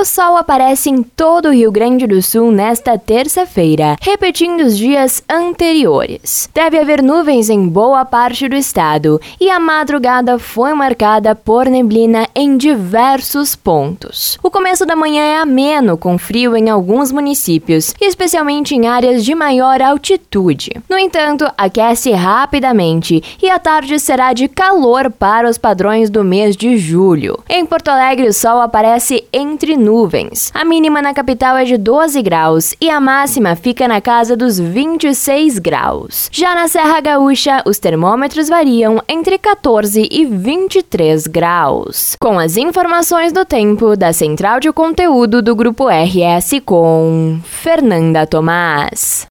O sol aparece em todo o Rio Grande do Sul nesta terça-feira, repetindo os dias anteriores. Deve haver nuvens em boa parte do estado e a madrugada foi marcada por neblina em diversos pontos. O começo da manhã é ameno, com frio em alguns municípios, especialmente em áreas de maior altitude. No entanto, aquece rapidamente e a tarde será de calor para os padrões do mês de julho. Em Porto Alegre, o sol aparece entre nuvens. A mínima na capital é de 12 graus e a máxima fica na casa dos 26 graus. Já na Serra Gaúcha, os termômetros variam entre 14 e 23 graus. Com as informações do tempo da Central de Conteúdo do Grupo RS com Fernanda Tomás.